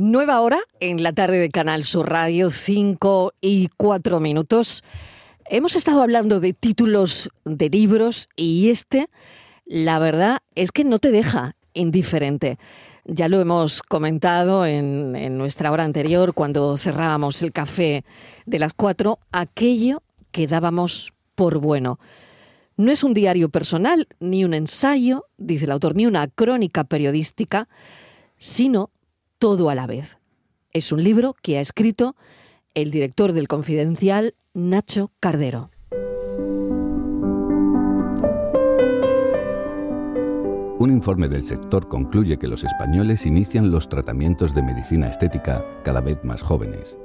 Nueva hora en la tarde de Canal Sur Radio, 5 y 4 minutos. Hemos estado hablando de títulos de libros y este, la verdad, es que no te deja indiferente. Ya lo hemos comentado en, nuestra hora anterior, cuando cerrábamos el café de las 4, aquello que dábamos por bueno. No es un diario personal, ni un ensayo, dice el autor, ni una crónica periodística, sino todo a la vez. Es un libro que ha escrito el director del Confidencial, Nacho Cardero. Un informe del sector concluye que los españoles inician los tratamientos de medicina estética cada vez más jóvenes.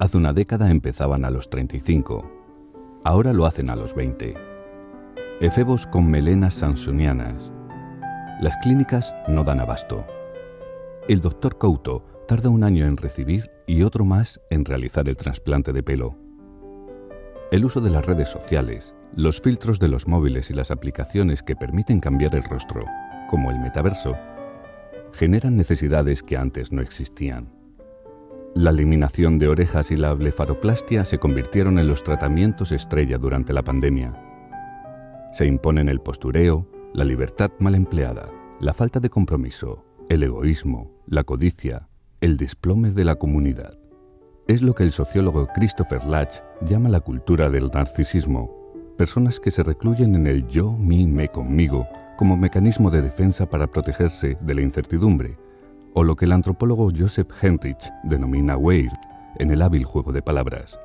Hace una década empezaban a los 35, ahora lo hacen a los 20. Efebos con melenas sansonianas. Las clínicas no dan abasto. El doctor Couto tarda un año en recibir y otro más en realizar el trasplante de pelo. El uso de las redes sociales, los filtros de los móviles y las aplicaciones que permiten cambiar el rostro, como el metaverso, generan necesidades que antes no existían. La eliminación de orejas y la blefaroplastia se convirtieron en los tratamientos estrella durante la pandemia. Se imponen el postureo, la libertad mal empleada, la falta de compromiso, el egoísmo, la codicia, el desplome de la comunidad. Es lo que el sociólogo Christopher Latch llama la cultura del narcisismo, personas que se recluyen en el yo, mí, me, conmigo, como mecanismo de defensa para protegerse de la incertidumbre, o lo que el antropólogo Joseph Henrich denomina Weir en el hábil juego de palabras.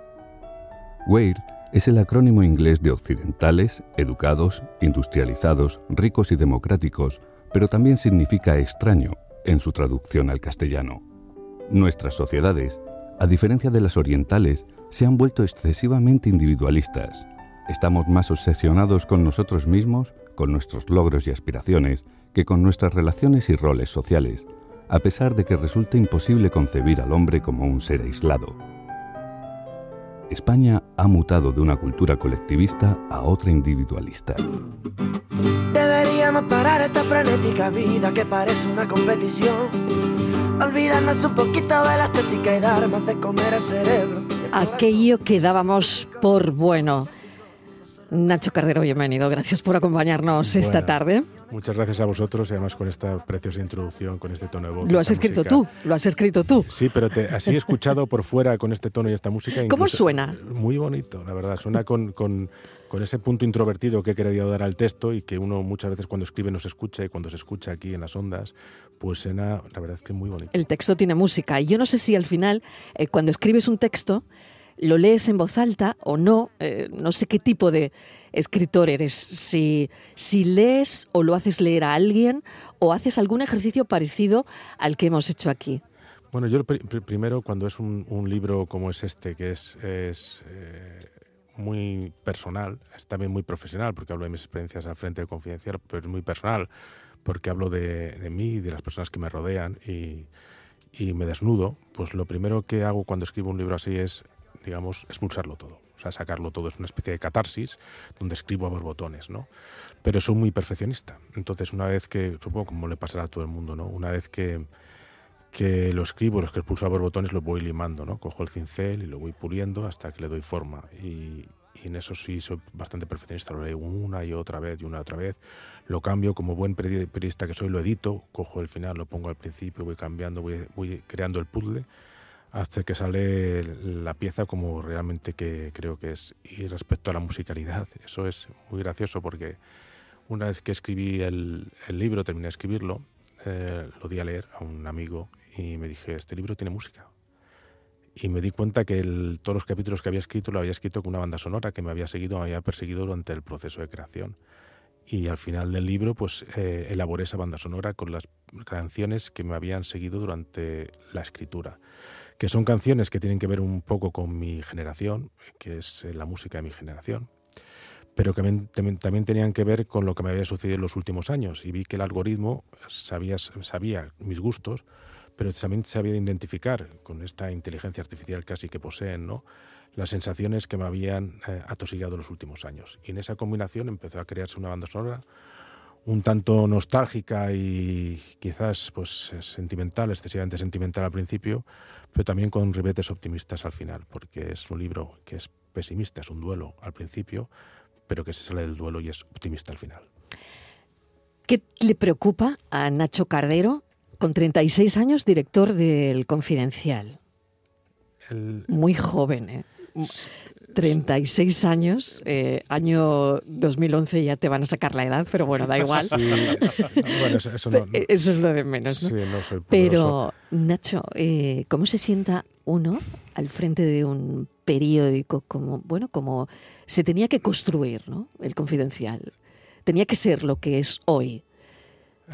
Weir es el acrónimo inglés de occidentales, educados, industrializados, ricos y democráticos, pero también significa extraño en su traducción al castellano. Nuestras sociedades, a diferencia de las orientales, se han vuelto excesivamente individualistas. Estamos más obsesionados con nosotros mismos, con nuestros logros y aspiraciones, que con nuestras relaciones y roles sociales, a pesar de que resulta imposible concebir al hombre como un ser aislado. España ha mutado de una cultura colectivista a otra individualista. Deberíamos parar esta frenética vida que parece una competición. Olvidarnos un poquito de la estética y dar más de comer al cerebro. Aquello que dábamos por bueno. Nacho Cardero, bienvenido. Gracias por acompañarnos esta tarde. Muchas gracias a vosotros y además con esta preciosa introducción, con este tono de voz. Lo has escrito música. tú, lo has escrito tú. Sí, pero te, así he escuchado por fuera con este tono y esta música. ¿Cómo suena? Muy bonito, la verdad. Suena con, con- con ese punto introvertido que he querido dar al texto y que uno muchas veces cuando escribe no se escucha y cuando se escucha aquí en las ondas, pues suena, la verdad es que muy bonito. El texto tiene música. Y yo no sé si al final, eh, cuando escribes un texto, lo lees en voz alta o no. eh, no sé qué tipo de escritor eres. Si, si lees o lo haces leer a alguien o haces algún ejercicio parecido al que hemos hecho aquí. Bueno, yo pri- primero, cuando es un, un libro como es este, que es, es, eh, muy personal, es también muy profesional, porque hablo de mis experiencias al frente de Confidencial, pero es muy personal, porque hablo de, de mí y de las personas que me rodean y, y me desnudo, pues lo primero que hago cuando escribo un libro así es, digamos, expulsarlo todo. O sea, sacarlo todo. Es una especie de catarsis donde escribo a borbotones, ¿no? Pero soy muy perfeccionista. Entonces, una vez que, supongo como le pasará a todo el mundo, ¿no? Una vez que, que lo escribo, los que expulso a borbotones, lo voy limando, ¿no? Cojo el cincel y lo voy puliendo hasta que le doy forma. Y, y en eso sí soy bastante perfeccionista. Lo leo una y otra vez y una y otra vez. Lo cambio como buen peri- periodista que soy, lo edito, cojo el final, lo pongo al principio, voy cambiando, voy, voy creando el puzzle hasta que sale la pieza como realmente que creo que es. Y respecto a la musicalidad, eso es muy gracioso porque una vez que escribí el, el libro, terminé de escribirlo, eh, lo di a leer a un amigo y me dije, este libro tiene música. Y me di cuenta que el- todos los capítulos que había escrito lo había escrito con una banda sonora que me había seguido, me había perseguido durante el proceso de creación. Y al final del libro, pues eh, elaboré esa banda sonora con las canciones que me habían seguido durante la escritura que son canciones que tienen que ver un poco con mi generación, que es eh, la música de mi generación, pero que también, también- tenían que ver con lo que me había sucedido en los últimos años. Y vi que el algoritmo sabía, sabía mis gustos, pero también sabía identificar con esta inteligencia artificial casi que poseen, ¿no? las sensaciones que me habían eh, atosigado los últimos años. Y en esa combinación empezó a crearse una banda sonora un tanto nostálgica y quizás pues sentimental, excesivamente sentimental al principio, pero también con ribetes optimistas al final, porque es un libro que es pesimista, es un duelo al principio, pero que se sale del duelo y es optimista al final. ¿Qué le preocupa a Nacho Cardero, con 36 años, director del Confidencial? Muy joven, ¿eh? 36 años, eh, año 2011 ya te van a sacar la edad, pero bueno, da igual. Bueno, eso, no, eso, es lo de menos, ¿no? Sí, no soy pero, Nacho, eh, ¿cómo se sienta uno al frente de un periódico como, bueno, como se tenía que construir, ¿no? El confidencial. Tenía que ser lo que es hoy.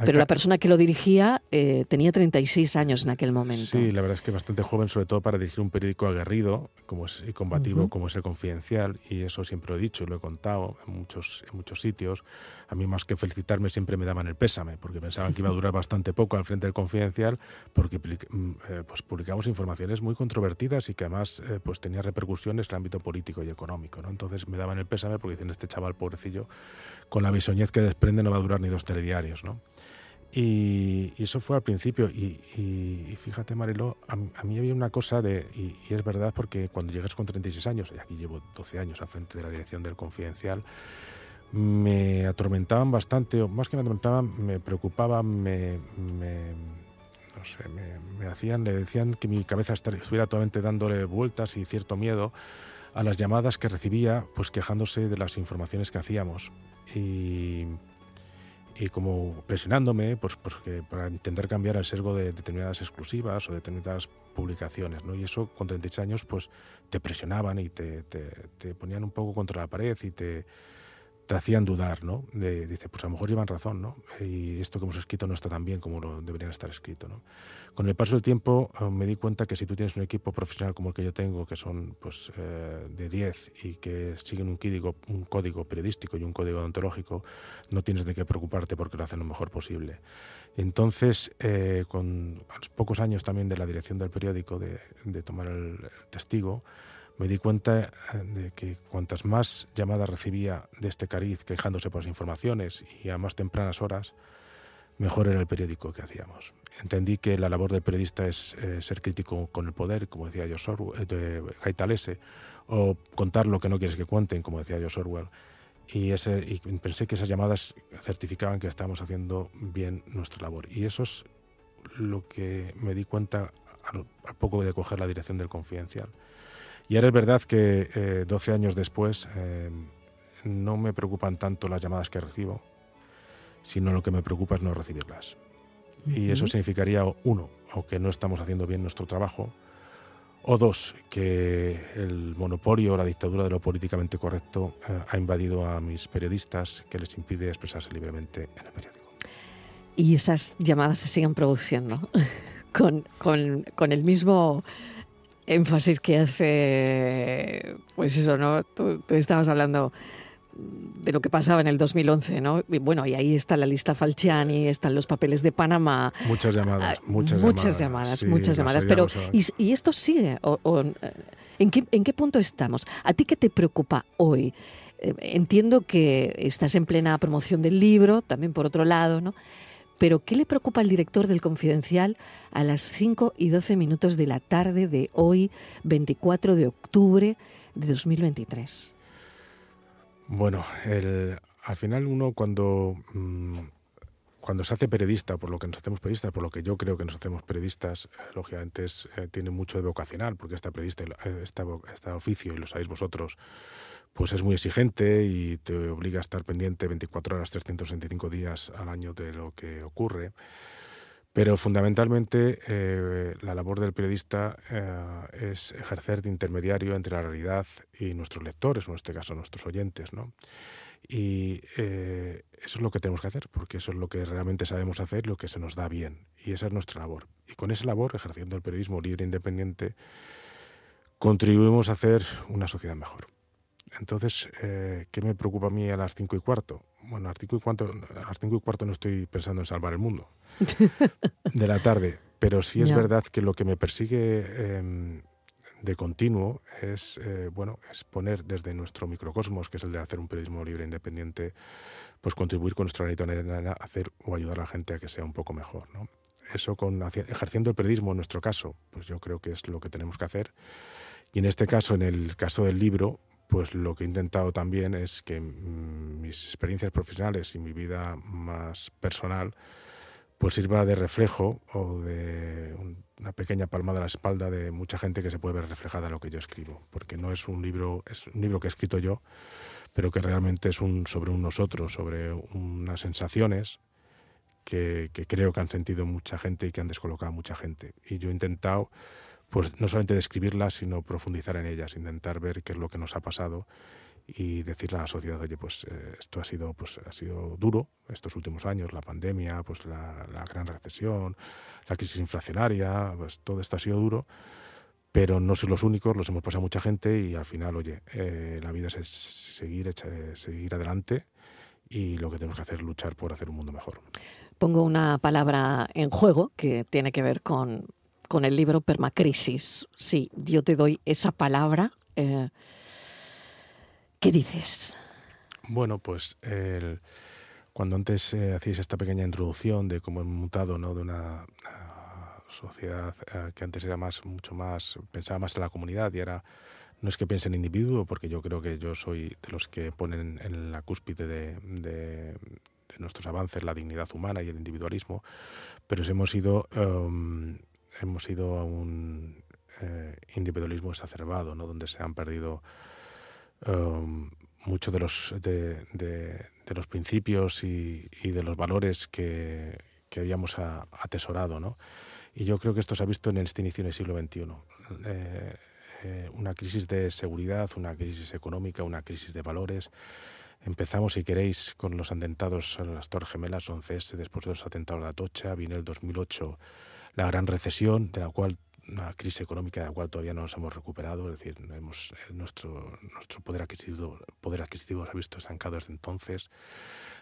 Pero la persona que lo dirigía eh, tenía 36 años en aquel momento. Sí, la verdad es que bastante joven, sobre todo para dirigir un periódico aguerrido como es, y combativo como es el Confidencial, y eso siempre lo he dicho y lo he contado en muchos, en muchos sitios. A mí más que felicitarme siempre me daban el pésame, porque pensaban que iba a durar bastante poco al frente del Confidencial, porque mm, eh, pues, publicamos informaciones muy controvertidas y que además eh, pues, tenía repercusiones en el ámbito político y económico. ¿no? Entonces me daban el pésame porque dicen, este chaval pobrecillo, con la bisoñez que desprende no va a durar ni dos telediarios. ¿no? Y, eso fue al principio. Y, fíjate, Marilo, a, mí había una cosa de, y, es verdad porque cuando llegas con 36 años, y aquí llevo 12 años al frente de la dirección del Confidencial, me atormentaban bastante, o más que me atormentaban, me preocupaban, me, no sé, me, hacían, le decían que mi cabeza estuviera totalmente dándole vueltas y cierto miedo a las llamadas que recibía, pues quejándose de las informaciones que hacíamos. Y y como presionándome pues, pues para intentar cambiar el sesgo de determinadas exclusivas o determinadas publicaciones. ¿no? Y eso con 36 años pues te presionaban y te, te, te ponían un poco contra la pared y te, te hacían dudar, ¿no? De, dice, pues a lo mejor llevan razón, ¿no? Y esto que hemos escrito no está tan bien como lo deberían estar escrito, ¿no? Con el paso del tiempo eh, me di cuenta que si tú tienes un equipo profesional como el que yo tengo, que son pues eh, de 10 y que siguen un código, un código periodístico y un código ontológico, no tienes de qué preocuparte porque lo hacen lo mejor posible. Entonces, eh, con pocos años también de la dirección del periódico, de, de tomar el testigo, me di cuenta eh, de que cuantas más llamadas recibía de este cariz quejándose por las informaciones y a más tempranas horas, mejor era el periódico que hacíamos. Entendí que la labor del periodista es eh, ser crítico con el poder, como decía George Orwell, eh, Gaitalese, o contar lo que no quieres que cuenten, como decía George Orwell. Y, ese, y pensé que esas llamadas certificaban que estábamos haciendo bien nuestra labor. Y eso es lo que me di cuenta a, a poco de coger la dirección del Confidencial. Y ahora es verdad que eh, 12 años después eh, no me preocupan tanto las llamadas que recibo, sino lo que me preocupa es no recibirlas. Y eso significaría, uno, o que no estamos haciendo bien nuestro trabajo, o dos, que el monopolio o la dictadura de lo políticamente correcto eh, ha invadido a mis periodistas, que les impide expresarse libremente en el periódico. Y esas llamadas se siguen produciendo con, con, con el mismo énfasis que hace, pues eso, ¿no? Tú, estabas hablando de lo que pasaba en el 2011, ¿no? Y bueno, y ahí está la lista Falciani, están los papeles de Panamá. Muchas llamadas, ah, muchas, muchas llamadas. muchas llamadas. Pero, ¿y, esto sigue? ¿en, qué, ¿En qué punto estamos? ¿A ti qué te preocupa hoy? Eh, entiendo que estás en plena promoción del libro, también por otro lado, ¿no? Pero ¿qué le preocupa al director del Confidencial a las 5 y 12 minutos de la tarde de hoy, 24 de octubre de 2023? Bueno, al final uno cuando, mm, cuando se hace periodista, por lo que nos hacemos periodistas, por lo que yo creo que nos hacemos periodistas, eh, lógicamente eh, tiene mucho de vocacional, porque esta periodista, eh, oficio, y lo sabéis vosotros, pues es muy exigente y te obliga a estar pendiente 24 horas, 365 días al año de lo que ocurre. Pero fundamentalmente eh, la labor del periodista eh, es ejercer de intermediario entre la realidad y nuestros lectores, o en este caso nuestros oyentes. ¿no? Y eh, eso es lo que tenemos que hacer, porque eso es lo que realmente sabemos hacer, lo que se nos da bien. Y esa es nuestra labor. Y con esa labor, ejerciendo el periodismo libre e independiente, contribuimos a hacer una sociedad mejor. Entonces, eh, ¿qué me preocupa a mí a las cinco y cuarto? Bueno, a las cinco y cuarto, a las cinco y cuarto no estoy pensando en salvar el mundo de la tarde, pero sí es verdad que lo que me persigue em, de continuo es, eh, bueno, es poner desde nuestro microcosmos, que es el de hacer un periodismo libre e independiente, pues contribuir con nuestro granito a hacer o ayudar a la gente a que sea un poco mejor. ¿no? Eso con ejerciendo el periodismo en nuestro caso, pues yo creo que es lo que tenemos que hacer. Y en este caso, en el caso del libro, pues lo que he intentado también es que mis experiencias profesionales y mi vida más personal pues sirva de reflejo o de una pequeña palmada a la espalda de mucha gente que se puede ver reflejada en lo que yo escribo, porque no es un libro, es un libro que he escrito yo, pero que realmente es un sobre un nosotros, sobre unas sensaciones que, creo que han sentido mucha gente y que han descolocado a mucha gente. Y yo he intentado, pues no solamente describirlas, sino profundizar en ellas, intentar ver qué es lo que nos ha pasado y decirle a la sociedad, oye, pues eh, esto ha sido, pues, ha sido duro estos últimos años, la pandemia, pues la, gran recesión, la crisis inflacionaria, pues todo esto ha sido duro, pero no son los únicos, los hemos pasado mucha gente y al final, oye, eh, la vida es seguir, seguir adelante y lo que tenemos que hacer es luchar por hacer un mundo mejor. Pongo una palabra en juego que tiene que ver con, con el libro Permacrisis. Sí, yo te doy esa palabra. Eh, ¿Qué dices? Bueno, pues cuando antes eh, hacéis esta pequeña introducción de cómo hemos mutado ¿no? de una, sociedad eh, que antes era más, mucho más, pensaba más en la comunidad y ahora no es que piense en individuo, porque yo creo que yo soy de los que ponen en la cúspide de, nuestros avances la dignidad humana y el individualismo, pero hemos ido, em, hemos ido a un eh, individualismo exacerbado, ¿no? donde se han perdido Um, muchos de los, de, los principios y, de los valores que, habíamos atesorado. ¿no? Y yo creo que esto se ha visto en este inicio del siglo XXI. Eh, eh, una crisis de seguridad, una crisis económica, una crisis de valores. Empezamos, si queréis, con los atentados a las Torres Gemelas 11S, después de los atentados de Atocha, viene el 2008 la gran recesión, de la cual una crisis económica de la cual todavía no nos hemos recuperado, es decir, hemos, nuestro, nuestro poder, adquisitivo, poder adquisitivo se ha visto estancado desde entonces.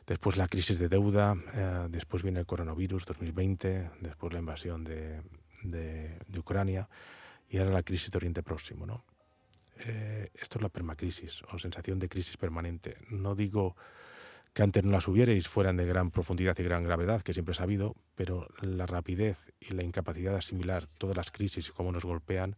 Después la crisis de deuda, eh, después viene el coronavirus 2020, después la invasión de, de, Ucrania y ahora la crisis de Oriente Próximo. ¿no? Eh, esto es la permacrisis o sensación de crisis permanente. No digo que antes no las hubierais fueran de gran profundidad y gran gravedad, que siempre ha habido, pero la rapidez y la incapacidad de asimilar todas las crisis y cómo nos golpean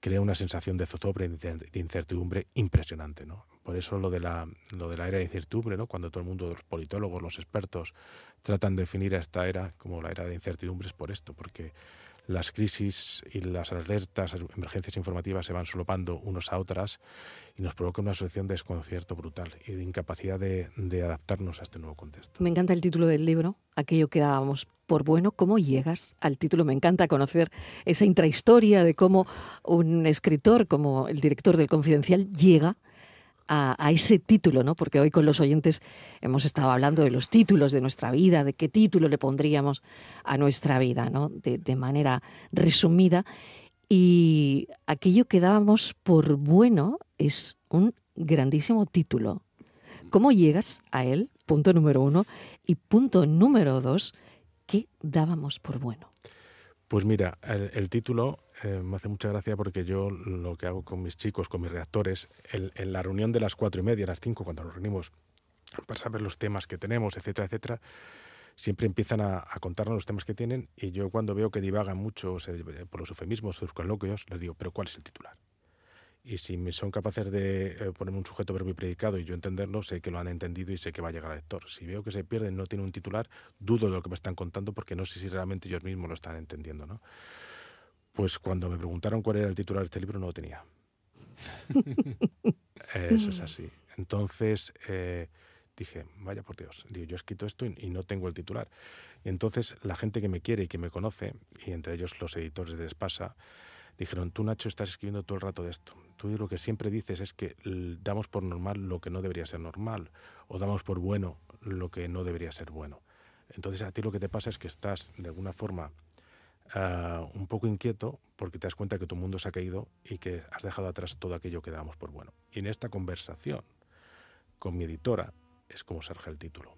crea una sensación de zozobra y de incertidumbre impresionante. ¿no? Por eso lo de, la, lo de la era de incertidumbre, ¿no? cuando todo el mundo, los politólogos, los expertos, tratan de definir a esta era como la era de incertidumbre, es por esto, porque las crisis y las alertas, emergencias informativas se van solopando unos a otras y nos provoca una situación de desconcierto brutal y de incapacidad de, adaptarnos a este nuevo contexto. Me encanta el título del libro, aquello que dábamos por bueno. ¿Cómo llegas al título? Me encanta conocer esa intrahistoria de cómo un escritor, como el director del Confidencial, llega a, ese título, ¿no? Porque hoy con los oyentes hemos estado hablando de los títulos de nuestra vida, de qué título le pondríamos a nuestra vida, ¿no? De, manera resumida. Y aquello que dábamos por bueno es un grandísimo título. ¿Cómo llegas a él? Punto número uno. Y punto número dos, ¿qué dábamos por bueno? Pues mira, el, título eh, me hace mucha gracia porque yo lo que hago con mis chicos, con mis reactores, en la reunión de las cuatro y media, las cinco, cuando nos reunimos para saber los temas que tenemos, etcétera, etcétera, siempre empiezan a, contarnos los temas que tienen y yo cuando veo que divagan mucho por los eufemismos, sus coloquios, les digo, pero ¿cuál es el titular? y si son capaces de eh, poner un sujeto verbo y predicado y yo entenderlo, sé que lo han entendido y sé que va a llegar al lector. Si veo que se pierden, no tiene un titular, dudo de lo que me están contando porque no sé si realmente ellos mismos lo están entendiendo. ¿no? Pues cuando me preguntaron cuál era el titular de este libro, no lo tenía. Eso es así. Entonces eh, dije, vaya por Dios, digo, yo he escrito esto y, no tengo el titular. Y entonces la gente que me quiere y que me conoce, y entre ellos los editores de Espasa, dijeron, tú Nacho estás escribiendo todo el rato de esto. Tú lo que siempre dices es que damos por normal lo que no debería ser normal o damos por bueno lo que no debería ser bueno. Entonces a ti lo que te pasa es que estás de alguna forma ah, un poco inquieto porque te das cuenta que tu mundo se ha caído y que has dejado atrás todo aquello que damos por bueno. Y en esta conversación con mi editora es como surge el título.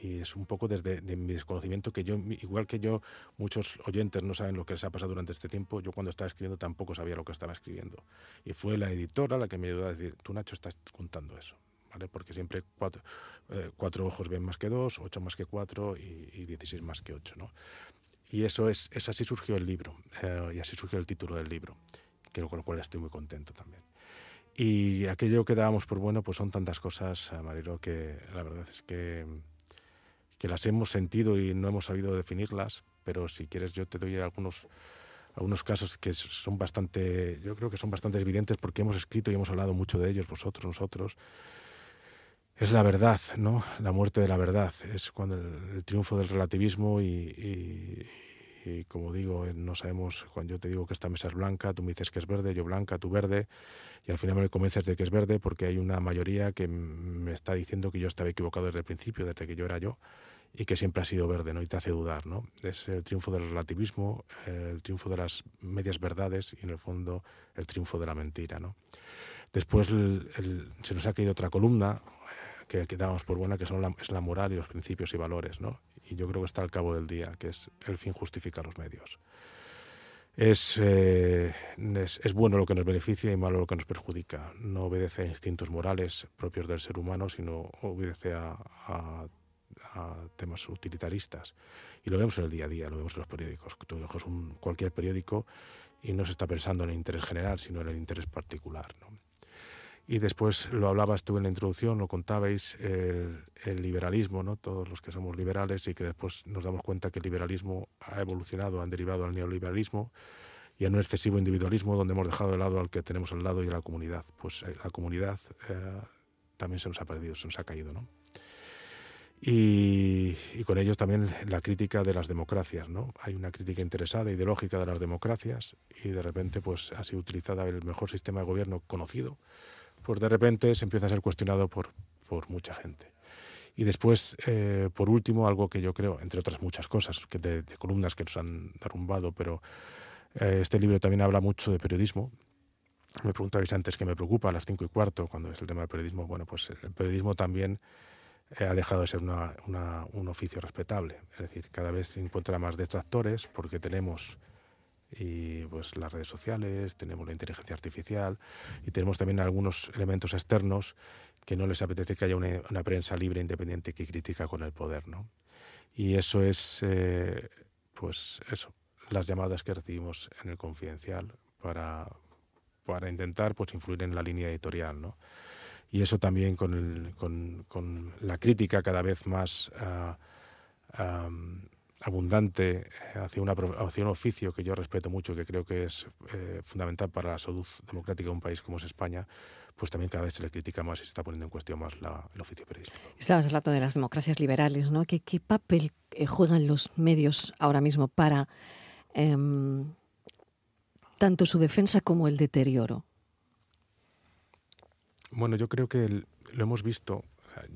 y es un poco desde mi desconocimiento que yo, igual que yo, muchos oyentes no saben lo que les ha pasado durante este tiempo, yo cuando estaba escribiendo tampoco sabía lo que estaba escribiendo. Y fue la editora la que me ayudó a decir, tú Nacho estás contando eso. ¿Vale? Porque siempre cuatro, eh, cuatro ojos ven más que dos, ocho más que cuatro y, dieciséis más que ocho. ¿no? Y eso es, eso así surgió el libro, eh, y así surgió el título del libro, que con lo cual estoy muy contento también. Y aquello que dábamos por bueno, pues son tantas cosas, eh, Marilo, que la verdad es que, que las hemos sentido y no hemos sabido definirlas, pero si quieres yo te doy algunos algunos casos que son bastante, yo creo que son bastante evidentes porque hemos escrito y hemos hablado mucho de ellos, vosotros, nosotros. Es la verdad, ¿no? La muerte de la verdad. Es cuando el, triunfo del relativismo y, como digo, eh, no sabemos, cuando yo te digo que esta mesa es blanca, tú me dices que es verde, yo blanca, tú verde, y al final me convences de que es verde porque hay una mayoría que me está diciendo que yo estaba equivocado desde el principio, desde que yo era yo, y que siempre ha sido verde, ¿no? Y te hace dudar, ¿no? Es el triunfo del relativismo, el triunfo de las medias verdades y en el fondo el triunfo de la mentira, ¿no? Después se nos ha caído otra columna eh, que, dábamos por buena, que son la, es la moral y los principios y valores, ¿no? y yo creo que está al cabo del día, que es el fin justifica los medios. Es, eh, es, bueno lo que nos beneficia y malo lo que nos perjudica. No obedece a instintos morales propios del ser humano, sino obedece a, a, temas utilitaristas. Y lo vemos en el día a día, lo vemos en los periódicos. Tú un, cualquier periódico y no se está pensando en el interés general, sino en el interés particular. ¿no? Y después lo hablabas tú en la introducción, lo contabais, el, liberalismo, ¿no? todos los que somos liberales y que después nos damos cuenta que el liberalismo ha evolucionado, han derivado al neoliberalismo y a un excesivo individualismo donde hemos dejado de lado al que tenemos al lado y a la comunidad. Pues eh, la comunidad eh, también se nos ha perdido, se nos ha caído. ¿no? Y, y, con ellos también la crítica de las democracias. ¿no? Hay una crítica interesada, ideológica de las democracias y de repente pues, ha sido utilizada el mejor sistema de gobierno conocido pues de repente se empieza a ser cuestionado por, por mucha gente. Y después, eh, por último, algo que yo creo, entre otras muchas cosas, que de, columnas que nos han derrumbado, pero eh, este libro también habla mucho de periodismo. Me preguntabais antes qué me preocupa a las cinco y cuarto cuando es el tema del periodismo. Bueno, pues el periodismo también eh, ha dejado de ser una, un oficio respetable. Es decir, cada vez se encuentra más detractores porque tenemos y pues las redes sociales, tenemos la inteligencia artificial y tenemos también algunos elementos externos que no les apetece que haya una, prensa libre independiente que critica con el poder, ¿no? Y eso es, eh, pues eso, las llamadas que recibimos en el confidencial para, para intentar pues influir en la línea editorial, ¿no? Y eso también con, el, con, con la crítica cada vez más uh, abundante eh, hacia, una, hacia un oficio que yo respeto mucho, que creo que es eh, fundamental para la salud democrática de un país como es España, pues también cada vez se le critica más y se está poniendo en cuestión más la, el oficio periodístico. Estabas hablando de las democracias liberales, ¿no? ¿Qué, qué papel eh, juegan los medios ahora mismo para em, tanto su defensa como el deterioro? Bueno, yo creo que lo hemos visto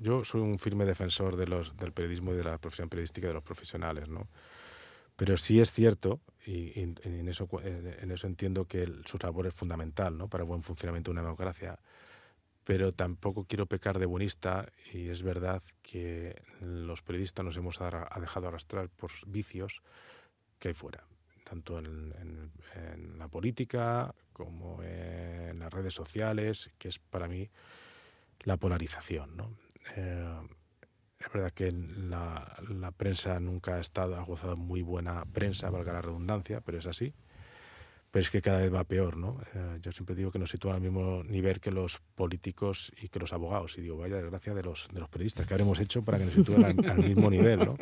yo soy un firme defensor de los, del periodismo y de la profesión periodística de los profesionales, ¿no? Pero sí es cierto, y, en, eso, en eso entiendo que su labor es fundamental ¿no? para el buen funcionamiento de una democracia, pero tampoco quiero pecar de buenista y es verdad que los periodistas nos hemos dejado arrastrar por vicios que hay fuera, tanto en, en, la política como en las redes sociales, que es para mí la polarización. ¿no? Eh, es verdad que la, prensa nunca ha estado, ha gozado muy buena prensa, valga la redundancia, pero es así. Pero es que cada vez va peor, ¿no? Eh, yo siempre digo que nos sitúa al mismo nivel que los políticos y que los abogados. Y digo, vaya desgracia de los, de los periodistas, ¿qué habremos hecho para que nos sitúen al, mismo nivel, ¿no?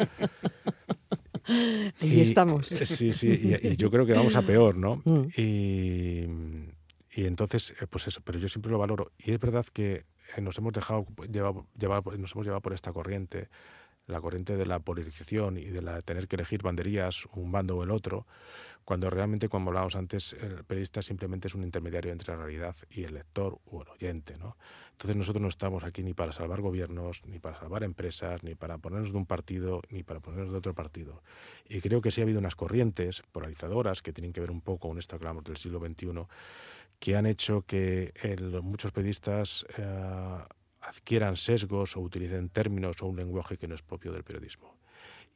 Ahí estamos. Sí, sí, y, yo creo que vamos a peor, ¿no? Mm. Y, y entonces, eh, pues eso, pero yo siempre lo valoro. Y es verdad que nos hemos dejado llevar, nos hemos llevado por esta corriente, la corriente de la polarización y de la tener que elegir banderías, un bando o el otro, cuando realmente, como hablábamos antes, el periodista simplemente es un intermediario entre la realidad y el lector o el oyente. ¿no? Entonces nosotros no estamos aquí ni para salvar gobiernos, ni para salvar empresas, ni para ponernos de un partido, ni para ponernos de otro partido. Y creo que sí ha habido unas corrientes polarizadoras que tienen que ver un poco con esto que hablamos del siglo XXI, que han hecho que muchos periodistas eh, adquieran sesgos o utilicen términos o un lenguaje que no es propio del periodismo.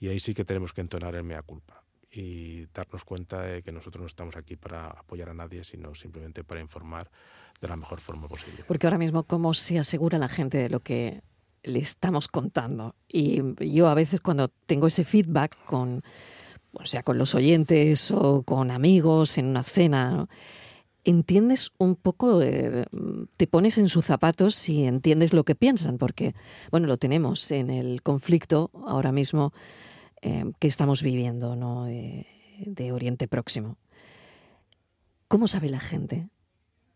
Y ahí sí que tenemos que entonar el mea culpa y darnos cuenta de que nosotros no estamos aquí para apoyar a nadie, sino simplemente para informar de la mejor forma posible. Porque ahora mismo, ¿cómo se asegura la gente de lo que le estamos contando? Y yo a veces cuando tengo ese feedback con, o sea, con los oyentes o con amigos en una cena, entiendes un poco, eh, te pones en sus zapatos y entiendes lo que piensan, porque, bueno, lo tenemos en el conflicto ahora mismo eh, que estamos viviendo ¿no? de, Oriente Próximo. ¿Cómo sabe la gente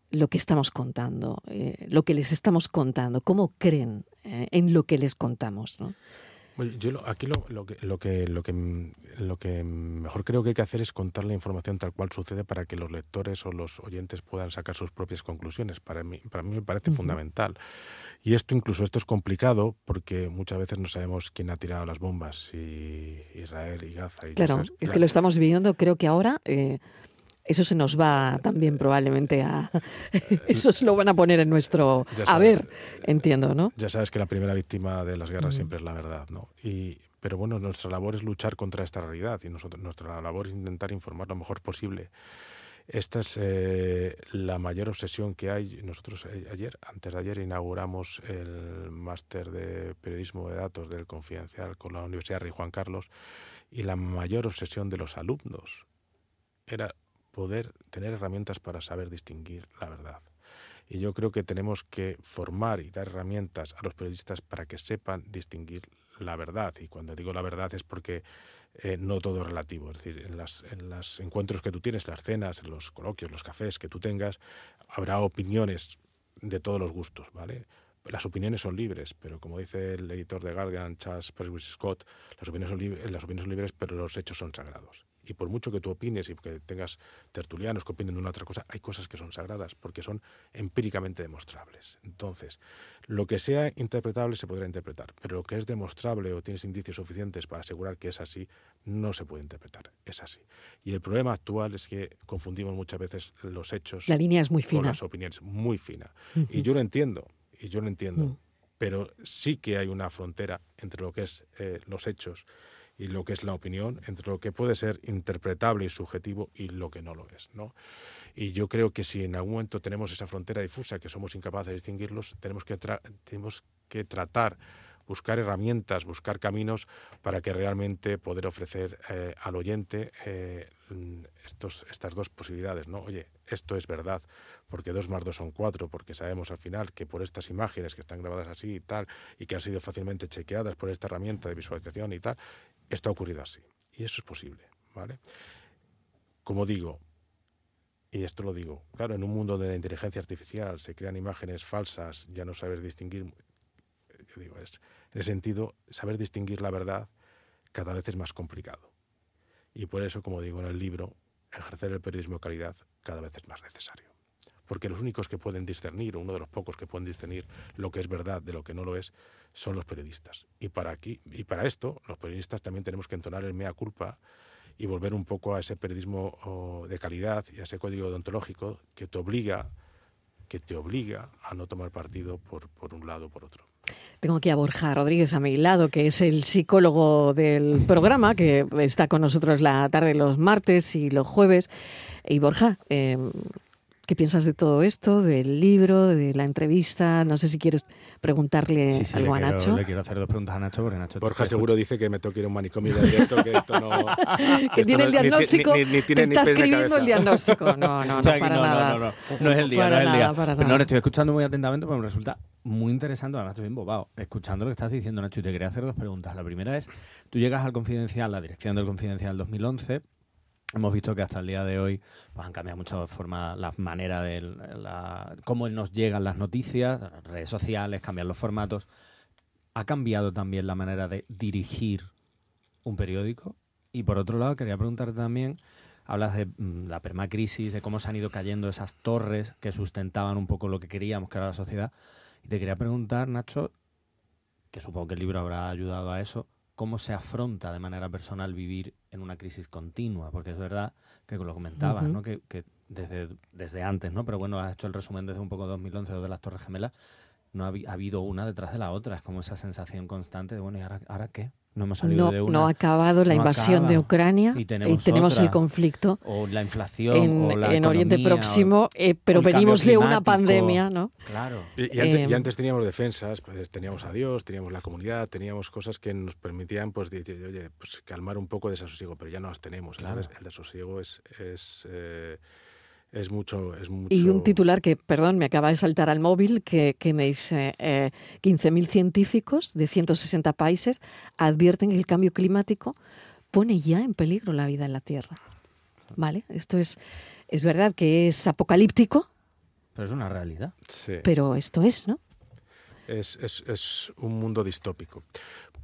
lo que estamos contando, eh, lo que les estamos contando? ¿Cómo creen eh, en lo que les contamos? ¿no? Yo aquí lo, que, lo, que, lo, que, lo que mejor creo que hay que hacer es contar la información tal cual sucede para que los lectores o los oyentes puedan sacar sus propias conclusiones. Para mí, para mí me parece fundamental. Y esto incluso esto es complicado porque muchas veces no sabemos quién ha tirado las bombas, si Israel y Gaza. Y claro, es que lo estamos viviendo creo que ahora... Eh, eso se nos va también probablemente a... Eso se lo van a poner en nuestro... a ver, entiendo, ¿no? Ya sabes que la primera víctima de las guerras siempre es la verdad, ¿no? Y, pero bueno, nuestra labor es luchar contra esta realidad y nosotros, nuestra labor es intentar informar lo mejor posible. Esta es eh, la mayor obsesión que hay. Nosotros eh, ayer, antes de ayer, inauguramos el máster de periodismo de datos del Confidencial con la Universidad Rey Juan Carlos y la mayor obsesión de los alumnos era poder tener herramientas para saber distinguir la verdad. Y yo creo que tenemos que formar y dar herramientas a los periodistas para que sepan distinguir la verdad. Y cuando digo la verdad es porque eh, no todo es relativo. Es decir, en los en los encuentros que tú tienes, las cenas, en los coloquios, los cafés que tú tengas, habrá opiniones de todos los gustos, ¿vale? Las opiniones son libres, pero como dice el editor de Guardian, Charles Perkins Scott, las opiniones, son las opiniones son libres, pero los hechos son sagrados. Y por mucho que tú opines y que tengas tertulianos que opinen de una otra cosa, hay cosas que son sagradas porque son empíricamente demostrables. Entonces, lo que sea interpretable se podrá interpretar, pero lo que es demostrable o tienes indicios suficientes para asegurar que es así, no se puede interpretar. Es así. Y el problema actual es que confundimos muchas veces los hechos La línea es muy fina. con las opiniones. Muy fina. Y yo lo entiendo, y yo lo entiendo. Mm. Pero sí que hay una frontera entre lo que es eh, los hechos y lo que es la opinión, entre lo que puede ser interpretable y subjetivo y lo que no lo es. ¿no? Y yo creo que si en algún momento tenemos esa frontera difusa, que somos incapaces de distinguirlos, tenemos que, tenemos que tratar buscar herramientas, buscar caminos para que realmente poder ofrecer eh, al oyente eh, estas dos posibilidades, ¿no? Oye, esto es verdad, porque dos más dos son cuatro, porque sabemos al final que por estas imágenes que están grabadas así y tal, y que han sido fácilmente chequeadas por esta herramienta de visualización y tal, esto ha ocurrido así. Y eso es posible, ¿vale? Como digo, y esto lo digo, claro, en un mundo de la inteligencia artificial se crean imágenes falsas, ya no saber distinguir, yo digo, es, en ese sentido, saber distinguir la verdad cada vez es más complicado. Y por eso, como digo en el libro, ejercer el periodismo de calidad cada vez es más necesario. Porque los únicos que pueden discernir, o uno de los pocos que pueden discernir lo que es verdad de lo que no lo es, son los periodistas. Y para, aquí, y para esto, los periodistas también tenemos que entonar el mea culpa y volver un poco a ese periodismo de calidad y a ese código odontológico que te obliga, que te obliga a no tomar partido por, por un lado o por otro. Tengo aquí a Borja Rodríguez a mi lado, que es el psicólogo del programa, que está con nosotros la tarde los martes y los jueves. Y Borja, eh, ¿Qué piensas de todo esto, del libro, de la entrevista? No sé si quieres preguntarle algo a Nacho. Le quiero hacer dos preguntas a Nacho porque Nacho. Borja seguro dice que me tengo que ir a un manicomio de directo, que esto no. que tiene el diagnóstico. Ni, tiene está escribiendo el diagnóstico. No, no, no, para nada. No, no, no, es el día, no es el día. Pero no, le estoy escuchando muy atentamente porque me resulta muy interesante. Además, estoy bien bobado escuchando lo que estás diciendo, Nacho. Y te quería hacer dos preguntas. La primera es: tú llegas al Confidencial, la dirección del Confidencial 2011 Hemos visto que hasta el día de hoy pues, han cambiado mucho forma, la manera de la, cómo nos llegan las noticias, redes sociales, cambian los formatos. ¿Ha cambiado también la manera de dirigir un periódico? Y por otro lado, quería preguntarte también, hablas de mm, la permacrisis, de cómo se han ido cayendo esas torres que sustentaban un poco lo que queríamos que era la sociedad. Y te quería preguntar, Nacho, que supongo que el libro habrá ayudado a eso, cómo se afronta de manera personal vivir en una crisis continua, porque es verdad que lo comentabas, ¿no? que, desde, desde antes, ¿no? pero bueno, has hecho el resumen desde un poco 2011 de las Torres Gemelas, no ha, habido una detrás de la otra. Es como esa sensación constante de, bueno, ¿y ahora, ahora qué? No hemos salido de una. No ha acabado la invasión de Ucrania y tenemos, el conflicto. O la inflación. En, o la en Oriente Próximo, eh, pero venimos de una pandemia, ¿no? Claro. Y, antes, antes, teníamos defensas, pues teníamos a Dios, teníamos la comunidad, teníamos cosas que nos permitían, pues, oye, pues calmar un poco de desasosiego, pero ya no las tenemos. Entonces, el desasosiego es. es eh, es mucho, es mucho... Y un titular que, perdón, me acaba de saltar al móvil, que, que me dice, eh, 15.000 científicos de 160 países advierten que el cambio climático pone ya en peligro la vida en la Tierra. ¿Vale? Esto es, es verdad que es apocalíptico. Pero es una realidad. Sí. Pero esto es, ¿no? Es, es, es un mundo distópico.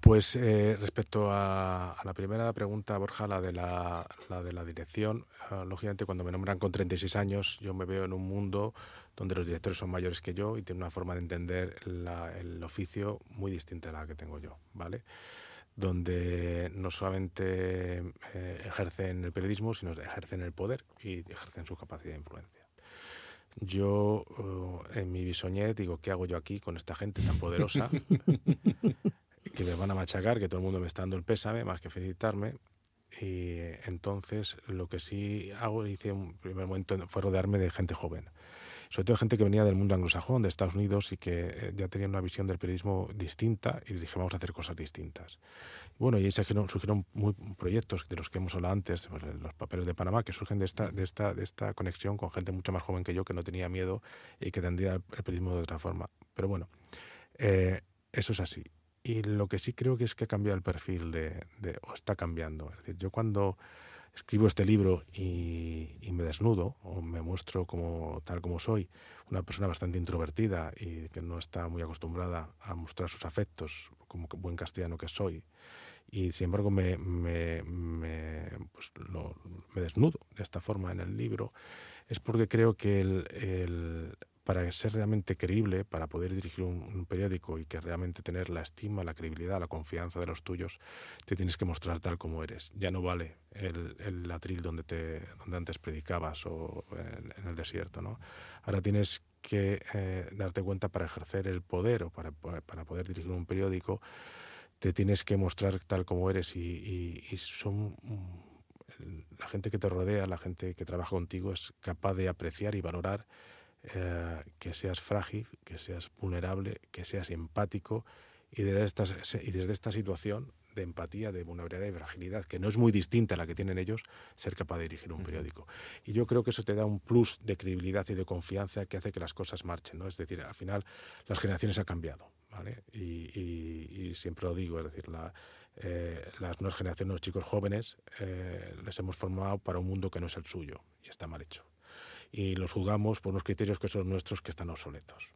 Pues eh, respecto a, la primera pregunta, Borja, la de la, de la dirección, ah, lógicamente cuando me nombran con 36 años, yo me veo en un mundo donde los directores son mayores que yo y tienen una forma de entender el oficio muy distinta a la que tengo yo, ¿vale? donde no solamente eh, ejercen el periodismo, sino ejercen el poder y ejercen su capacidad de influencia. Yo eh, en mi bisoñé digo, ¿qué hago yo aquí con esta gente tan poderosa? que me van a machacar, que todo el mundo me está dando el pésame, más que felicitarme. Y entonces lo que sí hago, hice un primer momento, fue rodearme de gente joven. Sobre todo gente que venía del mundo anglosajón, de Estados Unidos, y que eh, ya tenían una visión del periodismo distinta, y dije, vamos a hacer cosas distintas. bueno, y ahí surgieron, surgieron muy, proyectos de los que hemos hablado antes, pues, los papeles de Panamá, que surgen de esta conexión con gente mucho más joven que yo, que no tenía miedo y que tendría el periodismo de otra forma. Pero bueno, eh, eso es así. Y lo que sí creo que es que ha cambiado el perfil de, o está cambiando. Es decir, yo cuando escribo este libro y, me desnudo o me muestro como tal como soy, una persona bastante introvertida y que no está muy acostumbrada a mostrar sus afectos como buen castellano que soy, y sin embargo me, me, me, pues me desnudo de esta forma en el libro, es porque creo que el para ser realmente creíble, para poder dirigir un, periódico y que realmente tener la estima, la credibilidad, la confianza de los tuyos, te tienes que mostrar tal como eres. Ya no vale el, el atril donde, te, donde antes predicabas o en, el desierto. ¿no? Ahora tienes que eh, darte cuenta para ejercer el poder o para, para, poder dirigir un periódico, te tienes que mostrar tal como eres y, y son la gente que te rodea, la gente que trabaja contigo es capaz de apreciar y valorar eh, que seas frágil, que seas vulnerable, que seas empático y desde, esta, y desde esta situación de empatía, de vulnerabilidad y fragilidad, que no es muy distinta a la que tienen ellos, ser capaz de dirigir un periódico. Y yo creo que eso te da un plus de credibilidad y de confianza que hace que las cosas marchen. ¿no? Es decir, al final las generaciones han cambiado. ¿vale? Y, siempre lo digo, es decir, la, eh, las nuevas generaciones, los chicos jóvenes, eh, les hemos formado para un mundo que no es el suyo y está mal hecho y los juzgamos por unos criterios que son nuestros que están obsoletos.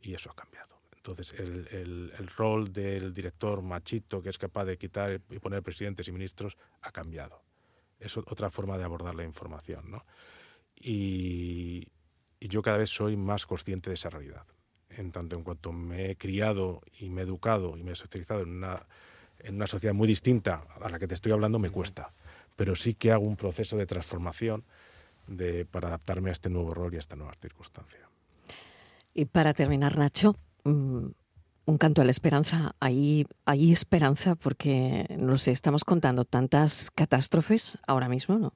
Y eso ha cambiado. Entonces, el, el, rol del director machito que es capaz de quitar y poner presidentes y ministros ha cambiado. Es otra forma de abordar la información. ¿no? Y, y yo cada vez soy más consciente de esa realidad. En tanto en cuanto me he criado y me he educado y me he socializado en una, en una sociedad muy distinta a la que te estoy hablando, me cuesta. Pero sí que hago un proceso de transformación de, para adaptarme a este nuevo rol y a esta nueva circunstancia. Y para terminar, Nacho, mm, un canto a la esperanza. Hay, hay esperanza porque, no sé, estamos contando tantas catástrofes ahora mismo, ¿no?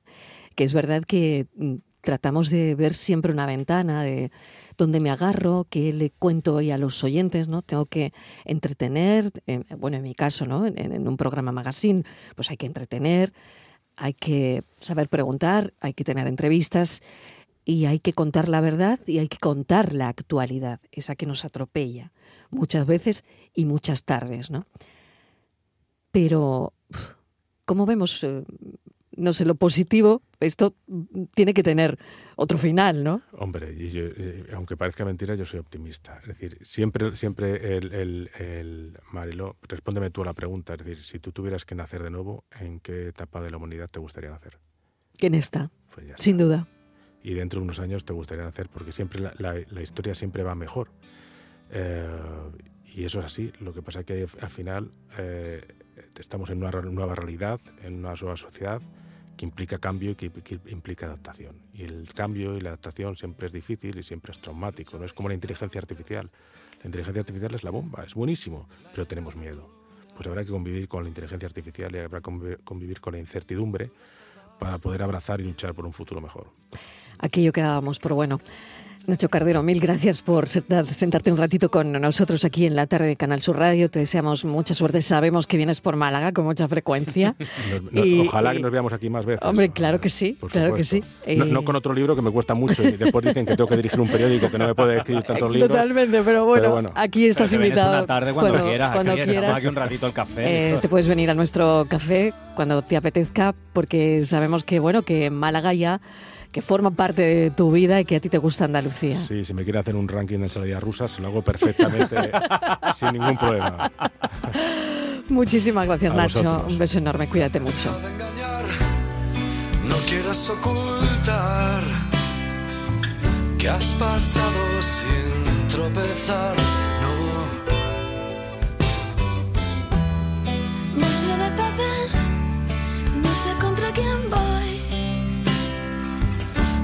Que es verdad que mm, tratamos de ver siempre una ventana de donde me agarro, que le cuento hoy a los oyentes, ¿no? Tengo que entretener, bueno, en mi caso, ¿no? En, en, un programa magazine, pues hay que entretener, hay que saber preguntar, hay que tener entrevistas y hay que contar la verdad y hay que contar la actualidad, esa que nos atropella muchas veces y muchas tardes, ¿no? Pero, ¿cómo vemos eh, no sé, lo positivo, esto tiene que tener otro final, ¿no? Hombre, y aunque parezca mentira, yo soy optimista. Es decir, siempre, siempre el, el, el Marilo, respóndeme tú a la pregunta. Es decir, si tú tuvieras que nacer de nuevo, ¿en qué etapa de la humanidad te gustaría nacer? En esta, pues sin duda. Y dentro de unos años te gustaría nacer, porque siempre la, la, historia siempre va mejor. Eh, y eso es así. Lo que pasa es que al final eh, estamos en una nueva realidad, en una nueva sociedad que implica cambio y que, implica adaptación. Y el cambio y la adaptación siempre es difícil y siempre es traumático, no es como la inteligencia artificial. La inteligencia artificial es la bomba, es buenísimo, pero tenemos miedo. Pues habrá que convivir con la inteligencia artificial y habrá que convivir con la incertidumbre para poder abrazar y luchar por un futuro mejor. Aquello que dábamos por bueno. Nacho Cardero, mil gracias por sentarte un ratito con nosotros aquí en la tarde de Canal Sur Radio. Te deseamos mucha suerte. Sabemos que vienes por Málaga con mucha frecuencia. ojalá que nos veamos aquí más veces. Hombre, claro que sí, claro que sí. No, con otro libro que me cuesta mucho y después dicen que tengo que dirigir un periódico que no me puede escribir tantos libros. Totalmente, pero bueno, aquí estás invitado. Una tarde cuando, quieras, cuando quieras. Aquí un ratito al café. Eh, te puedes venir a nuestro café cuando te apetezca porque sabemos que bueno que en Málaga ya que forma parte de tu vida y que a ti te gusta Andalucía. Sí, si me quiere hacer un ranking de ensaladas rusas, lo hago perfectamente, sin ningún problema. Muchísimas gracias, Nacho. Un beso enorme, cuídate mucho. No quieras ocultar que has pasado sin tropezar, no. de papel, no sé contra quién voy.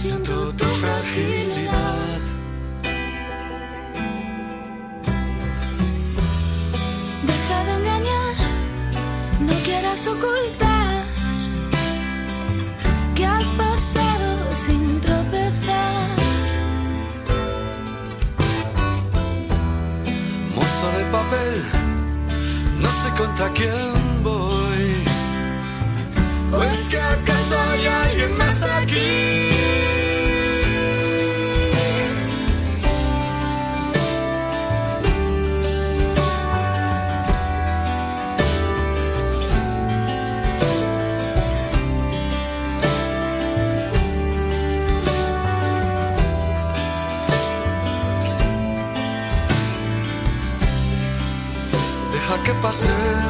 siento tu fragilidad. Deja de engañar, no quieras ocultar que has pasado sin tropezar. Monstruo de papel, no sé contra quién voy. ¿O es que acaso hay alguien más aquí? que pasemos sin miedo